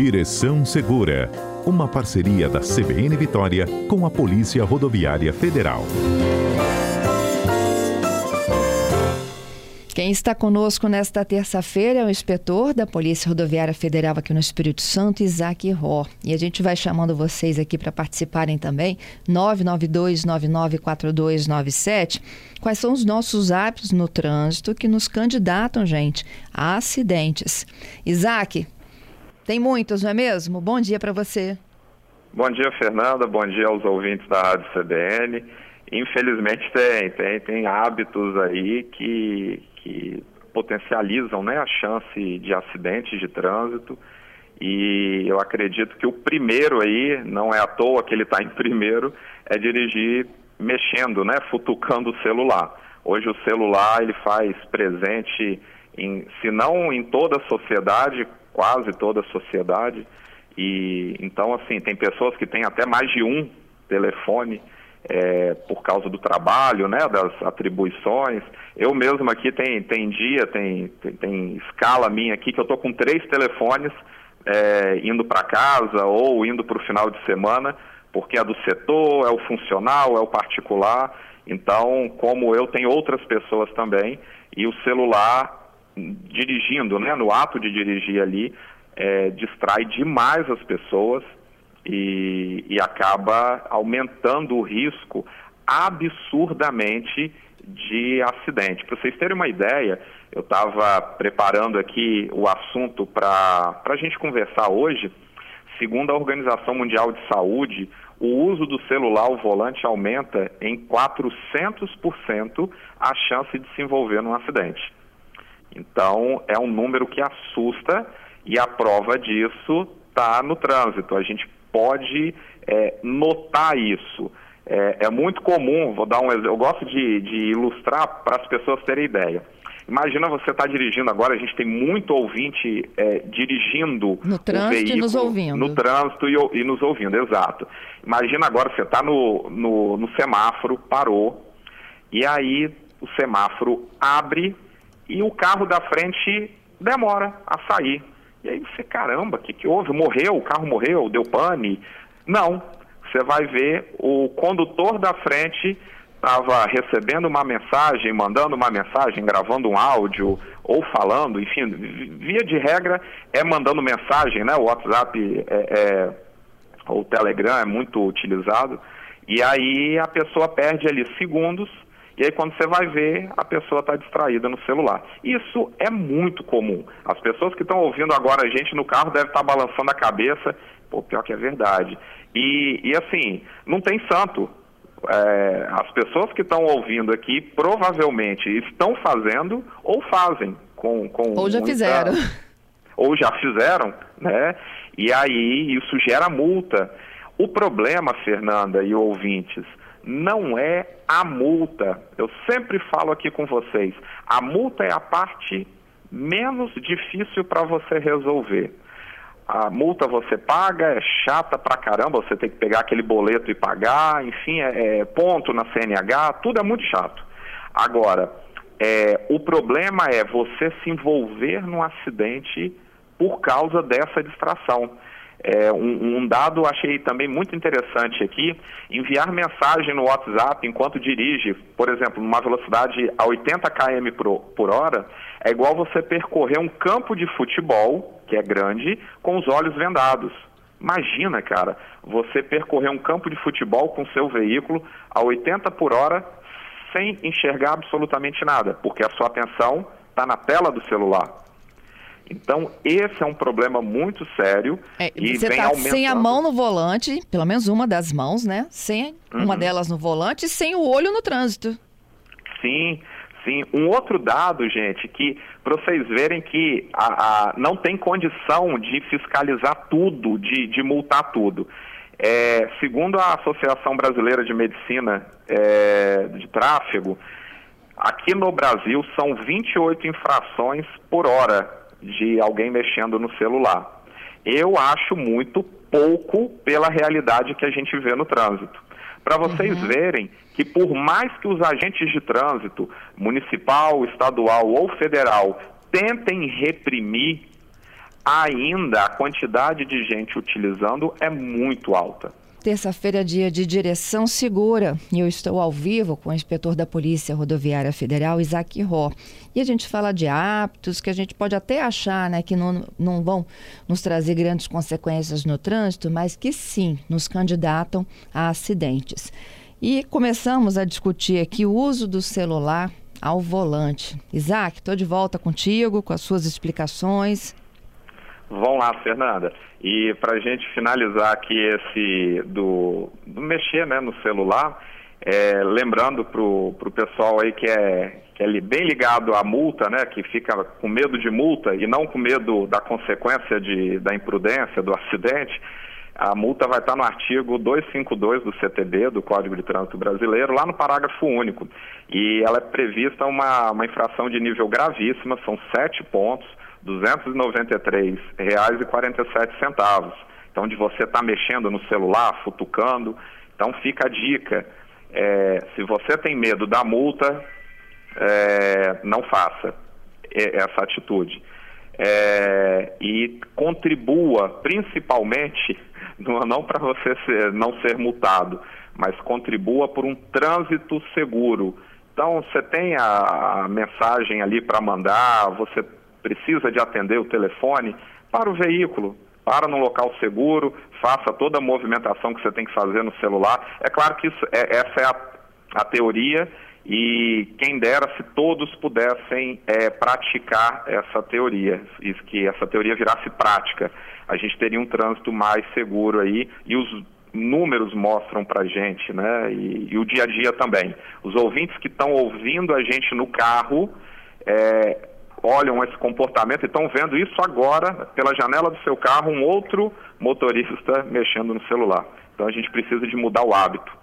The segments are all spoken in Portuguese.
Direção Segura, uma parceria da CBN Vitória com a Polícia Rodoviária Federal. Quem está conosco nesta terça-feira é o inspetor da Polícia Rodoviária Federal aqui no Espírito Santo, Isaac Ró. E a gente vai chamando vocês aqui para participarem também, 992-994297. Quais são os nossos hábitos no trânsito que nos candidatam, gente, a acidentes? Isaac, tem muitos, não é mesmo? Bom dia para você. Bom dia, Fernanda. Bom dia aos ouvintes da Rádio CBN. Infelizmente tem, tem, tem hábitos aí que, que potencializam né, a chance de acidentes de trânsito. E eu acredito que o primeiro aí, não é à toa que ele está em primeiro, é dirigir mexendo, né, futucando o celular. Hoje o celular ele faz presente, em, se não em toda a sociedade, quase toda a sociedade. E então assim tem pessoas que têm até mais de um telefone é, por causa do trabalho, né, das atribuições. Eu mesmo aqui tem, tem dia, tem, tem, tem escala minha aqui que eu estou com três telefones é, indo para casa ou indo para o final de semana, porque é do setor, é o funcional, é o particular. Então, como eu tenho outras pessoas também, e o celular dirigindo, né, no ato de dirigir ali, é, distrai demais as pessoas e, e acaba aumentando o risco absurdamente de acidente. Para vocês terem uma ideia, eu estava preparando aqui o assunto para a gente conversar hoje. Segundo a Organização Mundial de Saúde, o uso do celular ao volante aumenta em 400% a chance de se envolver num acidente. Então, é um número que assusta e a prova disso está no trânsito. A gente pode é, notar isso. É, é, muito comum, vou dar um exemplo, eu gosto de, de ilustrar para as pessoas terem ideia. Imagina você estar tá dirigindo agora, a gente tem muito ouvinte é, dirigindo no trânsito veículo, e nos ouvindo. No trânsito e, e nos ouvindo, exato. Imagina agora você está no, no, no semáforo, parou, e aí o semáforo abre e o carro da frente demora a sair. E aí você, caramba, o que, que houve? Morreu, o carro morreu, deu pane? Não. Você vai ver o condutor da frente estava recebendo uma mensagem, mandando uma mensagem, gravando um áudio ou falando, enfim, via de regra é mandando mensagem, né? O WhatsApp é, é, ou o Telegram é muito utilizado e aí a pessoa perde ali segundos e aí quando você vai ver, a pessoa está distraída no celular. Isso é muito comum. As pessoas que estão ouvindo agora a gente no carro devem estar tá balançando a cabeça. Pô, pior que é verdade. E, e assim, não tem santo. É, as pessoas que estão ouvindo aqui provavelmente estão fazendo ou fazem com, com ou já muita... fizeram ou já fizeram, né? E aí isso gera multa. O problema, Fernanda e ouvintes, não é a multa. Eu sempre falo aqui com vocês, a multa é a parte menos difícil para você resolver. A multa você paga, é chata pra caramba, você tem que pegar aquele boleto e pagar, enfim, é, é ponto na CNH, tudo é muito chato. Agora, é, o problema é você se envolver num acidente por causa dessa distração. É, um, um, dado achei também muito interessante aqui, enviar mensagem no WhatsApp enquanto dirige, por exemplo, numa velocidade a 80 km por, por hora, é igual você percorrer um campo de futebol, que é grande, com os olhos vendados. Imagina, cara, você percorrer um campo de futebol com seu veículo a 80 por hora sem enxergar absolutamente nada, porque a sua atenção está na tela do celular. Então, esse é um problema muito sério é, e você vem tá aumentando. sem a mão no volante, pelo menos uma das mãos, né? Sem uhum. uma delas no volante e sem o olho no trânsito. Sim, sim. Um outro dado, gente, que para vocês verem que a, a, não tem condição de fiscalizar tudo, de, de multar tudo. É, segundo a Associação Brasileira de Medicina é, de Tráfego, aqui no Brasil são 28 infrações por hora de alguém mexendo no celular. Eu acho muito pouco pela realidade que a gente vê no trânsito. Para vocês uhum. verem que por mais que os agentes de trânsito, municipal, estadual ou federal, tentem reprimir, ainda a quantidade de gente utilizando é muito alta. Terça-feira, dia de direção segura, e eu estou ao vivo com o inspetor da Polícia Rodoviária Federal, Isaac Ró. E a gente fala de hábitos que a gente pode até achar né, que não, não vão nos trazer grandes consequências no trânsito, mas que sim nos candidatam a acidentes. E começamos a discutir aqui o uso do celular ao volante. Isaac, estou de volta contigo com as suas explicações. Vão lá, Fernanda. E para a gente finalizar aqui esse do, do mexer né, no celular, é, lembrando para o pessoal aí que é, que é bem ligado à multa, né, que fica com medo de multa e não com medo da consequência de, da imprudência, do acidente, a multa vai estar no artigo 252 do CTB, do Código de Trânsito Brasileiro, lá no parágrafo único. E ela é prevista uma, uma infração de nível gravíssima, são sete pontos, R$ 293,47. Então, de você estar tá mexendo no celular, futucando. Então, fica a dica. É, se você tem medo da multa, é, não faça essa atitude. É, e contribua principalmente, não para você ser, não ser multado, mas contribua por um trânsito seguro. Então, você tem a, a mensagem ali para mandar, você precisa de atender o telefone, para o veículo, para no local seguro, faça toda a movimentação que você tem que fazer no celular. É claro que isso, é, essa é a, a, teoria e quem dera se todos pudessem é, praticar essa teoria, isso que essa teoria virasse prática. A gente teria um trânsito mais seguro aí e os números mostram para gente, né? E, e, o dia a dia também. Os ouvintes que estão ouvindo a gente no carro, é, olham esse comportamento e estão vendo isso agora, pela janela do seu carro, um outro motorista mexendo no celular. Então a gente precisa de mudar o hábito.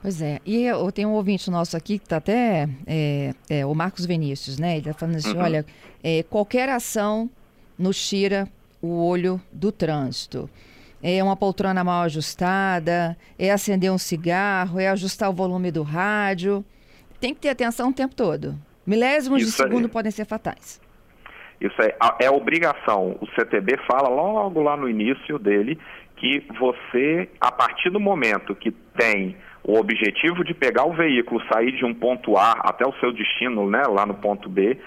Pois é, e eu tenho um ouvinte nosso aqui que está até, é, é, o Marcos Vinícius, né? Ele está falando assim, uhum. olha, é, qualquer ação nos tira o olho do trânsito. É uma poltrona mal ajustada, é acender um cigarro, é ajustar o volume do rádio. Tem que ter atenção o tempo todo. Milésimos Isso de segundo aí. podem ser fatais. Isso é, é obrigação. O CTB fala logo lá no início dele que você, a partir do momento que tem o objetivo de pegar o veículo, sair de um ponto A até o seu destino, né, lá no ponto B,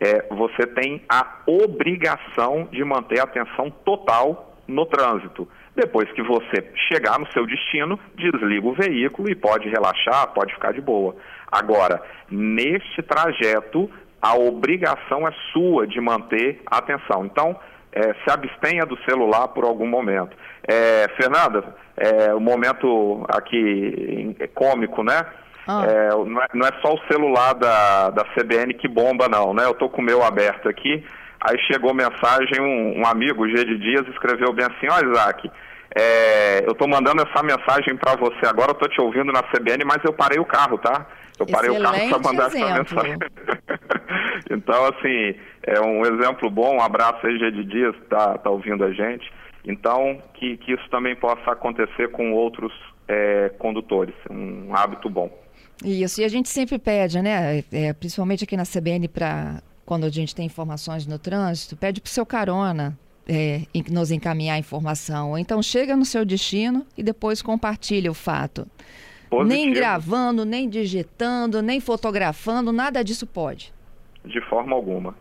é, você tem a obrigação de manter a atenção total no trânsito. Depois que você chegar no seu destino, desliga o veículo e pode relaxar, pode ficar de boa. Agora, neste trajeto, a obrigação é sua de manter a atenção. Então, é, se abstenha do celular por algum momento. É, Fernanda, é, o momento aqui é cômico, né? Ah. É, não, é, não, é, só o celular da, da CBN que bomba, não, né? Eu estou com o meu aberto aqui, aí chegou mensagem, um, um amigo, G de Dias, escreveu bem assim, ó Isaac, é, eu estou mandando essa mensagem para você agora, eu estou te ouvindo na CBN, mas eu parei o carro, tá? Eu parei Excelente o carro para mandar exemplo. essa mensagem. então, assim, é um exemplo bom, um abraço aí, G de Dias, que está tá ouvindo a gente. Então, que, que isso também possa acontecer com outros é, condutores, um hábito bom. Isso, e a gente sempre pede, né, é, principalmente aqui na CBN, para quando a gente tem informações no trânsito, pede para o seu carona é, nos encaminhar a informação. Então chega no seu destino e depois compartilha o fato. Positivo. Nem gravando, nem digitando, nem fotografando, nada disso pode. De forma alguma.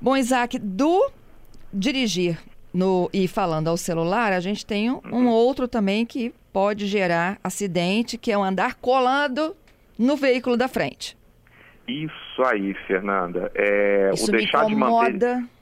Bom, Isaac, do dirigir no, e falando ao celular, a gente tem um, um outro também que pode gerar acidente, que é o andar colando no veículo da frente. Isso aí, Fernanda. É, Isso o deixar me incomoda. de manter.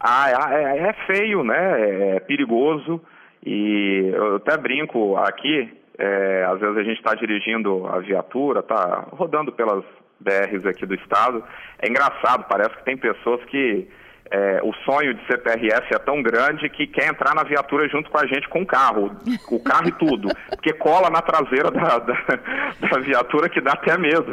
Ah, é, é, é feio, né? É perigoso. E eu até brinco aqui, é, às vezes a gente está dirigindo a viatura, está rodando pelas BRs aqui do estado. É engraçado, parece que tem pessoas que é, o sonho de ser PRF é tão grande que quer entrar na viatura junto com a gente com o carro, o carro e tudo, porque cola na traseira da, da, da viatura que dá até medo.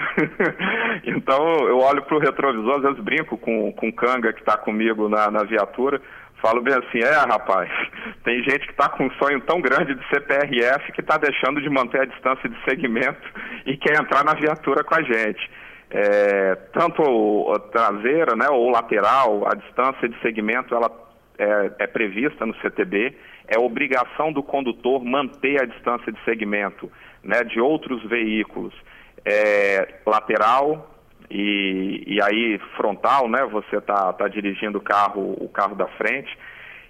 então eu olho para o retrovisor, às vezes brinco com, com o Canga que está comigo na, na viatura, falo bem assim, é rapaz, tem gente que está com um sonho tão grande de ser PRF que está deixando de manter a distância de segmento e quer entrar na viatura com a gente. É, tanto traseira né, ou lateral, a distância de segmento ela é, é, prevista no CTB, é obrigação do condutor manter a distância de segmento né, de outros veículos. É, lateral e, e aí frontal, né, você está tá dirigindo o carro, o carro da frente,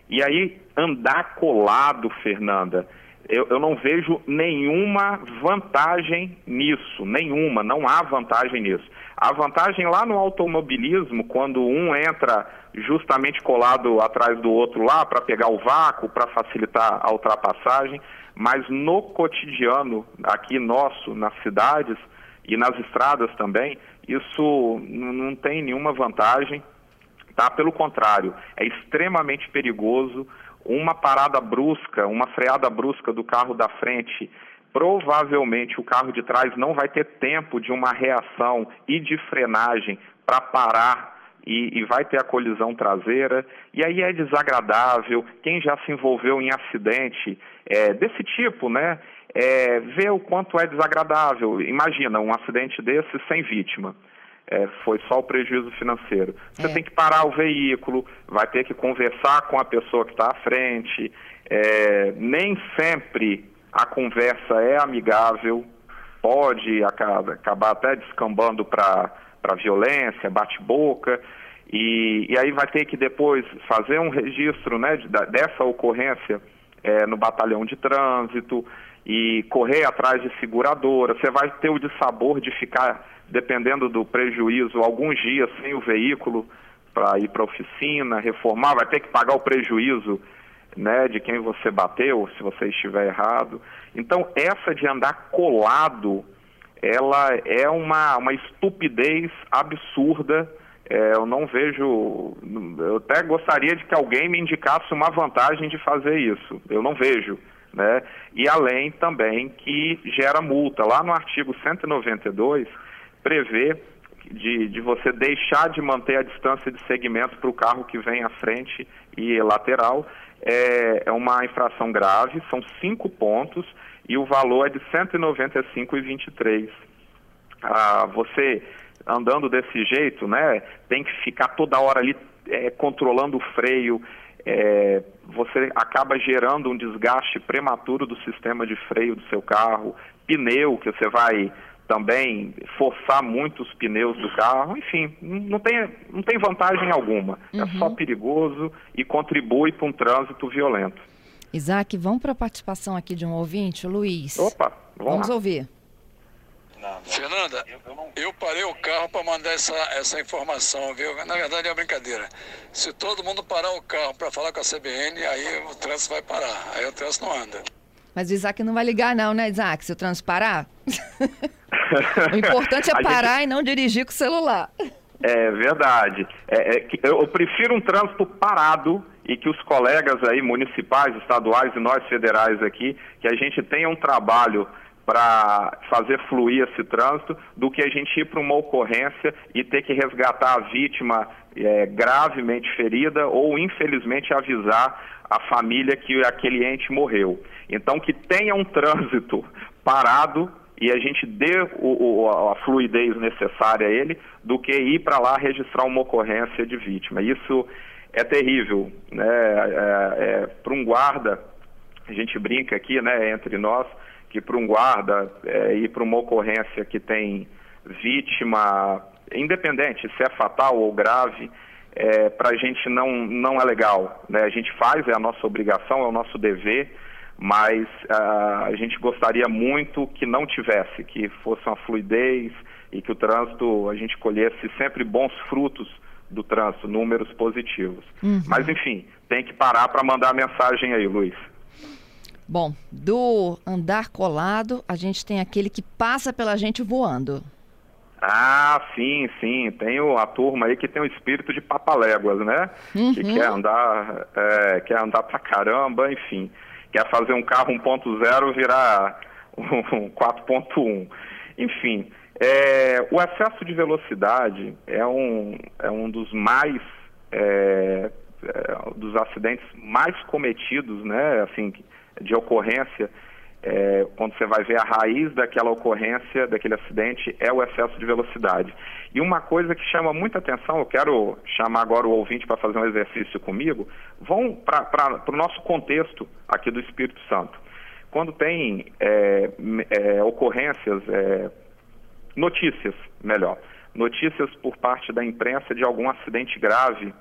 e aí andar colado, Fernanda, eu, eu, não vejo nenhuma vantagem nisso, nenhuma, não há vantagem nisso. A vantagem lá no automobilismo, quando um entra justamente colado atrás do outro lá para pegar o vácuo, para facilitar a ultrapassagem, mas no cotidiano aqui nosso, nas cidades e nas estradas também, isso não tem nenhuma vantagem, tá? Pelo contrário, é extremamente perigoso uma parada brusca, uma freada brusca do carro da frente, provavelmente o carro de trás não vai ter tempo de uma reação e de frenagem para parar e, e, vai ter a colisão traseira, e aí é desagradável. Quem já se envolveu em acidente é, desse tipo, né? É, vê o quanto é desagradável. Imagina um acidente desse sem vítima é, foi só o prejuízo financeiro. Você é. tem que parar o veículo, vai ter que conversar com a pessoa que está à frente. É, nem sempre a conversa é amigável, pode acabar, acabar até descambando para violência, bate-boca. E, e, aí vai ter que depois fazer um registro né, de, dessa ocorrência é, no batalhão de trânsito e correr atrás de seguradora. Você vai ter o dissabor de ficar dependendo do prejuízo, alguns dias sem o veículo para ir para a oficina, reformar, vai ter que pagar o prejuízo né, de quem você bateu, se você estiver errado. Então, essa de andar colado, ela é uma, uma estupidez absurda. É, eu não vejo. Eu até gostaria de que alguém me indicasse uma vantagem de fazer isso. Eu não vejo. Né? E além também que gera multa. Lá no artigo 192 prevê de, de você deixar de manter a distância de segmento para o carro que vem à frente e lateral. É, é uma infração grave, são cinco pontos e o valor é de R$ 195,23. Ah, você andando desse jeito, né, tem que ficar toda hora ali é, controlando o freio, é, você acaba gerando um desgaste prematuro do sistema de freio do seu carro, pneu que você vai também forçar muito os pneus do carro, enfim, não tem, não tem vantagem alguma. Uhum. É só perigoso e contribui para um trânsito violento. Isaac, vamos para a participação aqui de um ouvinte, Luiz. Opa, vamos, vamos ouvir. Fernanda, eu parei o carro para mandar essa, essa informação, viu? Na verdade é uma brincadeira. Se todo mundo parar o carro para falar com a CBN, aí o trânsito vai parar, aí o trânsito não anda. Mas o Isaac não vai ligar não, né, Isaac, se o trânsito parar? O importante é parar gente... e não dirigir com o celular. É verdade. É, é, eu prefiro um trânsito parado e que os colegas aí municipais, estaduais e nós federais aqui, que a gente tenha um trabalho para fazer fluir esse trânsito do que a gente ir para uma ocorrência e ter que resgatar a vítima é, gravemente ferida ou infelizmente avisar a família que aquele ente morreu. Então que tenha um trânsito parado e a gente dê o, o, a fluidez necessária a ele do que ir para lá registrar uma ocorrência de vítima. Isso é terrível, né? É, é, para um guarda, a gente brinca aqui, né, entre nós, que para um guarda é, ir para uma ocorrência que tem vítima, independente se é fatal ou grave, é, para a gente não, não é legal. Né? A gente faz, é a nossa obrigação, é o nosso dever, mas uh, a gente gostaria muito que não tivesse, que fosse uma fluidez e que o trânsito, a gente colhesse sempre bons frutos do trânsito, números positivos. Uhum. Mas, enfim, tem que parar para mandar a mensagem aí, Luiz. Bom, do andar colado, a gente tem aquele que passa pela gente voando. Ah, sim, sim. Tem a turma aí que tem o espírito de papaléguas, né? Uhum. Que quer andar, é, quer andar pra caramba, enfim. Quer fazer um carro 1.0 virar um 4.1. Enfim, é, o excesso de velocidade é um, é um dos mais é, é, dos acidentes mais cometidos, né? Assim, de ocorrência é, quando você vai ver a raiz daquela ocorrência, daquele acidente, é o excesso de velocidade. E uma coisa que chama muita atenção, eu quero chamar agora o ouvinte para fazer um exercício comigo, vão para o nosso contexto aqui do Espírito Santo. Quando tem é, é, ocorrências, é, notícias, melhor, notícias por parte da imprensa de algum acidente grave,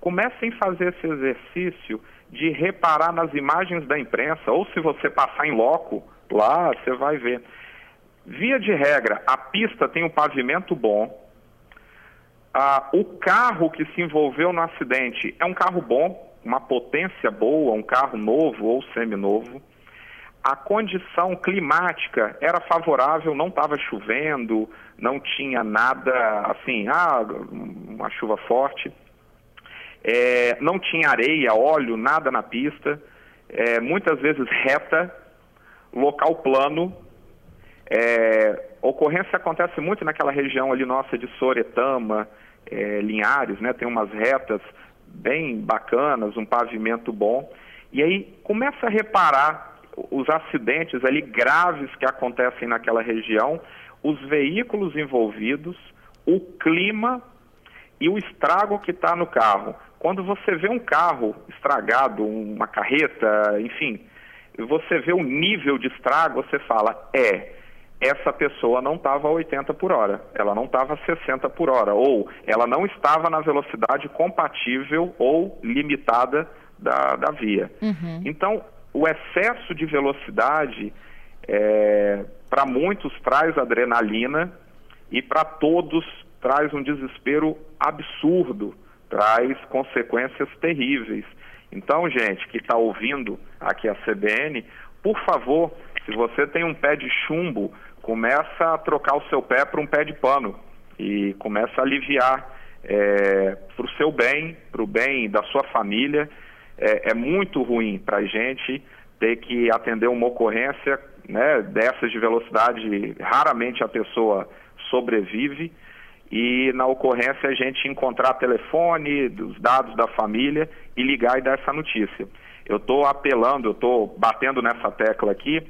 comecem a fazer esse exercício de reparar nas imagens da imprensa, ou se você passar em loco lá, você vai ver. Via de regra, a pista tem um pavimento bom, ah, o carro que se envolveu no acidente é um carro bom, uma potência boa, um carro novo ou seminovo. A condição climática era favorável, não estava chovendo, não tinha nada assim, ah, uma chuva forte é, não tinha areia, óleo, nada na pista, é, muitas vezes reta, local plano. É, ocorrência acontece muito naquela região ali nossa de Soretama, é, Linhares, né? Tem umas retas bem bacanas, um pavimento bom. E aí começa a reparar os acidentes ali graves que acontecem naquela região, os veículos envolvidos, o clima e o estrago que está no carro. Quando você vê um carro estragado, uma carreta, enfim, você vê o nível de estrago, você fala, é, essa pessoa não estava a 80 por hora, ela não estava a 60 por hora, ou ela não estava na velocidade compatível ou limitada da, da via. Uhum. Então, o excesso de velocidade, é, para muitos, traz adrenalina e para todos traz um desespero absurdo traz consequências terríveis. Então, gente que está ouvindo aqui a CBN, por favor, se você tem um pé de chumbo, começa a trocar o seu pé para um pé de pano e começa a aliviar é, para o seu bem, para o bem da sua família. É, é muito ruim para a gente ter que atender uma ocorrência né, dessas de velocidade. Raramente a pessoa sobrevive e na ocorrência a gente encontrar telefone, os dados da família e ligar e dar essa notícia. Eu estou apelando, eu estou batendo nessa tecla aqui,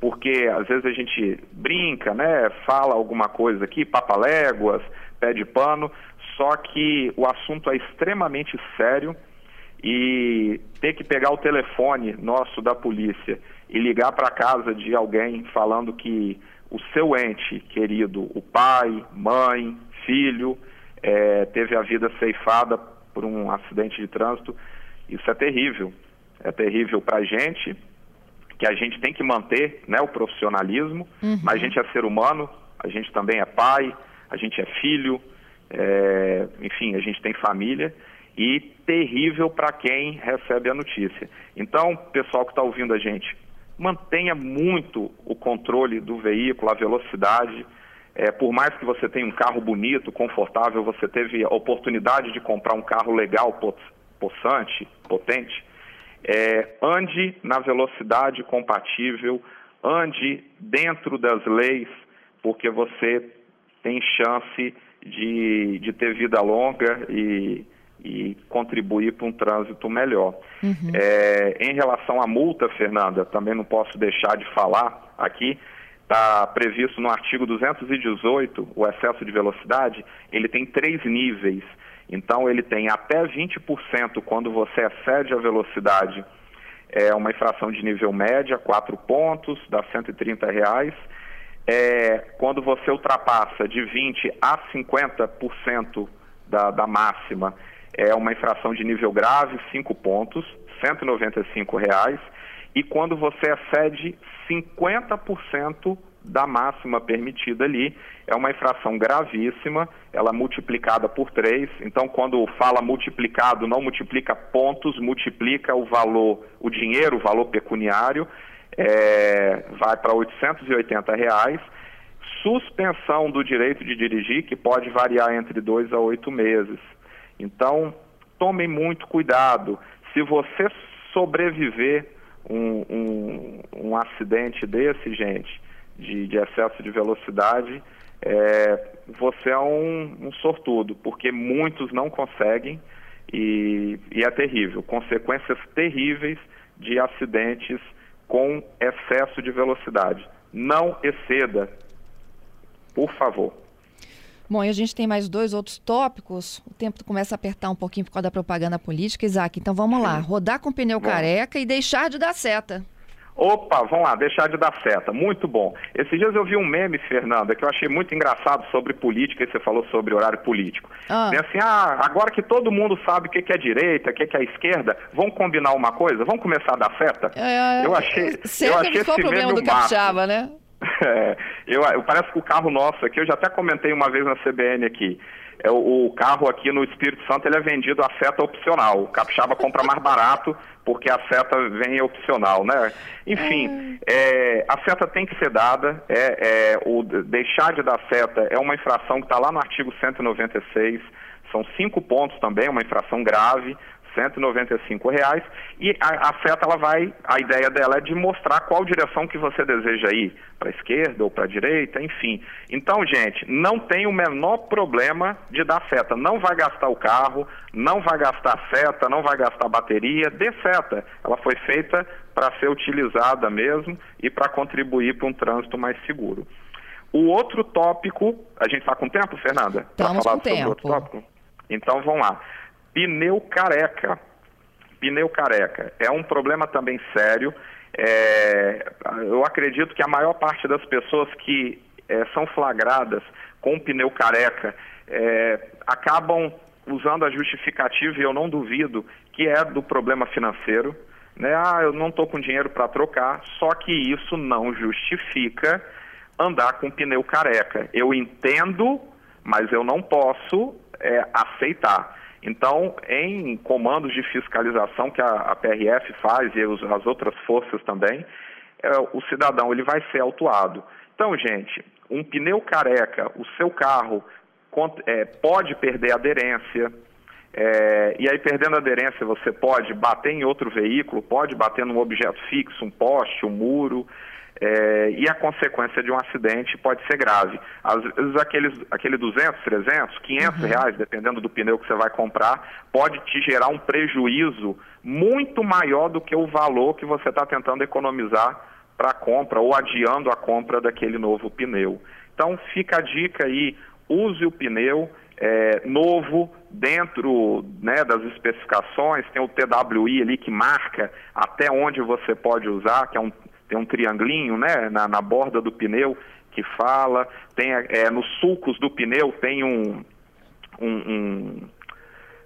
porque às vezes a gente brinca, né, fala alguma coisa aqui, papaléguas, pede pano, só que o assunto é extremamente sério e ter que pegar o telefone nosso da polícia e ligar para casa de alguém falando que o seu ente querido, o pai, mãe, filho, é, teve a vida ceifada por um acidente de trânsito. Isso é terrível. É terrível para a gente, que a gente tem que manter né, o profissionalismo, uhum. mas a gente é ser humano, a gente também é pai, a gente é filho, é, enfim, a gente tem família e terrível para quem recebe a notícia. Então, pessoal que está ouvindo a gente, mantenha muito o controle do veículo, a velocidade, é, por mais que você tenha um carro bonito, confortável, você teve a oportunidade de comprar um carro legal, possante, potente, é, ande na velocidade compatível, ande dentro das leis, porque você tem chance de, de ter vida longa e, e contribuir para um trânsito melhor. Uhum. É, em relação à multa, Fernanda, também não posso deixar de falar aqui está previsto no artigo 218, o excesso de velocidade, ele tem três níveis. Então, ele tem até 20% quando você excede a velocidade, é uma infração de nível média, 4 pontos, dá 130 reais. É, quando você ultrapassa de 20% a 50% da, da máxima, é uma infração de nível grave, 5 pontos, 195 reais e quando você excede 50% da máxima permitida ali, é uma infração gravíssima, ela é multiplicada por 3. Então, quando fala multiplicado, não multiplica pontos, multiplica o valor, o dinheiro, o valor pecuniário, é, vai para 880 reais. Suspensão do direito de dirigir, que pode variar entre dois a oito meses. Então, tomem muito cuidado. Se você sobreviver um, um, um acidente desse, gente, de, de, excesso de velocidade, é, você é um, um, sortudo, porque muitos não conseguem e, e, é terrível. Consequências terríveis de acidentes com excesso de velocidade. Não exceda, por favor. Bom, e a gente tem mais dois outros tópicos. O tempo começa a apertar um pouquinho por causa da propaganda política, Isaac. Então vamos lá. Rodar com pneu careca e deixar de dar seta. Opa, vamos lá, deixar de dar seta. Muito bom. Esses dias eu vi um meme, Fernanda, que eu achei muito engraçado sobre política, e você falou sobre horário político. Ah. assim, ah, agora que todo mundo sabe o que é direita, o que é esquerda, vamos combinar uma coisa? Vamos começar a dar seta? É, eu achei, eu achei esse meme do capixaba, né? É, eu, eu, parece que o carro nosso aqui, eu já até comentei uma vez na CBN aqui, é, o, carro aqui no Espírito Santo ele é vendido a seta opcional. O capixaba compra mais barato porque a seta vem opcional, né? Enfim, é, a seta tem que ser dada. É, é o deixar de dar seta é uma infração que está lá no artigo 196. São cinco pontos também, uma infração grave. 195 reais e a, a seta ela vai, a ideia dela é de mostrar qual direção que você deseja ir, para a esquerda ou para a direita, enfim. Então, gente, não tem o menor problema de dar seta, não vai gastar o carro, não vai gastar seta, não vai gastar bateria, dê seta. Ela foi feita para ser utilizada mesmo e para contribuir para um trânsito mais seguro. O outro tópico, a gente está com tempo, Fernanda? Estamos com tempo. Então vamos lá. Pneu careca. Pneu careca é um problema também sério. É, eu acredito que a maior parte das pessoas que é, são flagradas com pneu careca é, acabam usando a justificativa, e eu não duvido, que é do problema financeiro. Né? Ah, eu não estou com dinheiro para trocar, só que isso não justifica andar com pneu careca. Eu entendo, mas eu não posso é, aceitar. Então, em comandos de fiscalização que a, a PRF faz e os, as outras forças também, é, o cidadão ele vai ser autuado. Então, gente, um pneu careca, o seu carro é, pode perder aderência, é, e aí, perdendo a aderência, você pode bater em outro veículo, pode bater num objeto fixo, um poste, um muro, é, e a consequência de um acidente pode ser grave. Às vezes aqueles, aquele 200, 300, 500 uhum. reais, dependendo do pneu que você vai comprar, pode te gerar um prejuízo muito maior do que o valor que você está tentando economizar para a compra ou adiando a compra daquele novo pneu. Então fica a dica aí, use o pneu é, novo dentro né, das especificações, tem o TWI ali que marca até onde você pode usar, que é um tem um triangulinho né, na, na borda do pneu que fala, tem é, nos sulcos do pneu tem um, um, um,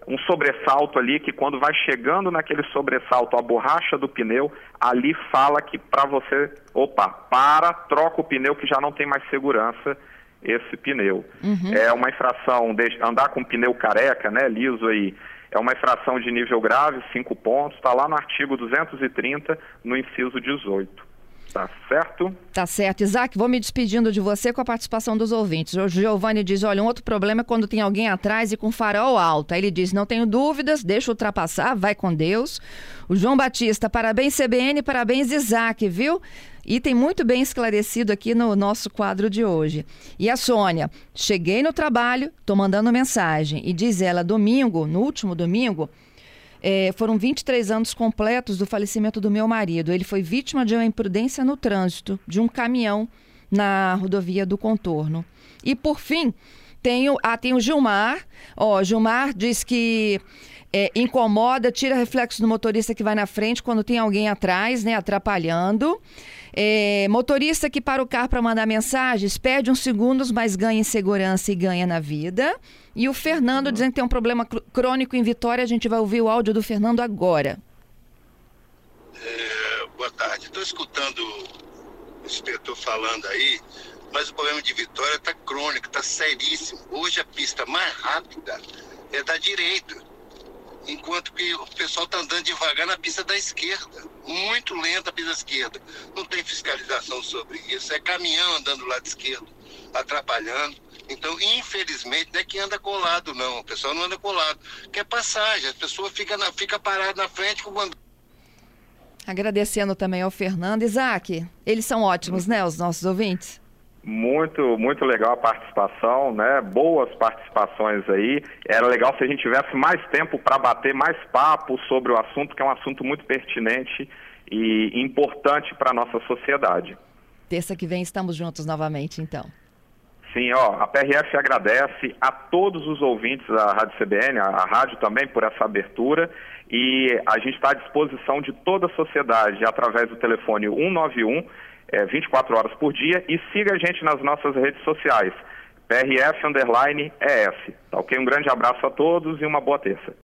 um sobressalto ali que quando vai chegando naquele sobressalto a borracha do pneu, ali fala que para você, opa, para, troca o pneu que já não tem mais segurança esse pneu. Uhum. É uma infração, de andar com pneu careca, né, liso aí, é uma infração de nível grave, cinco pontos, está lá no artigo 230, no inciso 18. Tá certo? Tá certo. Isaac, vou me despedindo de você com a participação dos ouvintes. O Giovanni diz: olha, um outro problema é quando tem alguém atrás e com farol alto. Aí ele diz: não tenho dúvidas, deixa ultrapassar, vai com Deus. O João Batista, parabéns CBN, parabéns Isaac, viu? E tem muito bem esclarecido aqui no nosso quadro de hoje. E a Sônia, cheguei no trabalho, tô mandando mensagem. E diz ela, domingo, no último domingo, é, foram 23 anos completos do falecimento do meu marido. Ele foi vítima de uma imprudência no trânsito de um caminhão na rodovia do contorno. E por fim, tenho, ah, tem o Gilmar. Ó, Gilmar diz que é, incomoda, tira reflexo do motorista que vai na frente quando tem alguém atrás, né, atrapalhando. É, motorista que para o carro para mandar mensagens, perde uns segundos, mas ganha em segurança e ganha na vida. E o Fernando dizendo que tem um problema crônico em Vitória. A gente vai ouvir o áudio do Fernando agora. É, boa tarde. Estou escutando o inspetor falando aí, mas o problema de Vitória está crônico, está seríssimo. Hoje a pista mais rápida é da direita, enquanto que o pessoal está andando devagar na pista da esquerda. Muito lenta a pista da esquerda. Não tem fiscalização sobre isso. É caminhão andando do lado esquerdo, atrapalhando. Então, infelizmente, não é que anda colado, não. O pessoal não anda colado. Que é passagem, a pessoa fica, na, fica parada na frente com o Agradecendo também ao Fernando. Isaac, eles são ótimos, né, os nossos ouvintes? Muito, muito legal a participação, né? Boas participações aí. Era legal se a gente tivesse mais tempo para bater mais papo sobre o assunto, que é um assunto muito pertinente e importante para a nossa sociedade. Terça que vem estamos juntos novamente, então. Sim, ó, a PRF agradece a todos os ouvintes da Rádio CBN, a, a rádio também, por essa abertura e a gente está à disposição de toda a sociedade através do telefone 191 é, 24 horas por dia e siga a gente nas nossas redes sociais, PRF Underline ES. Tá ok? Um grande abraço a todos e uma boa terça.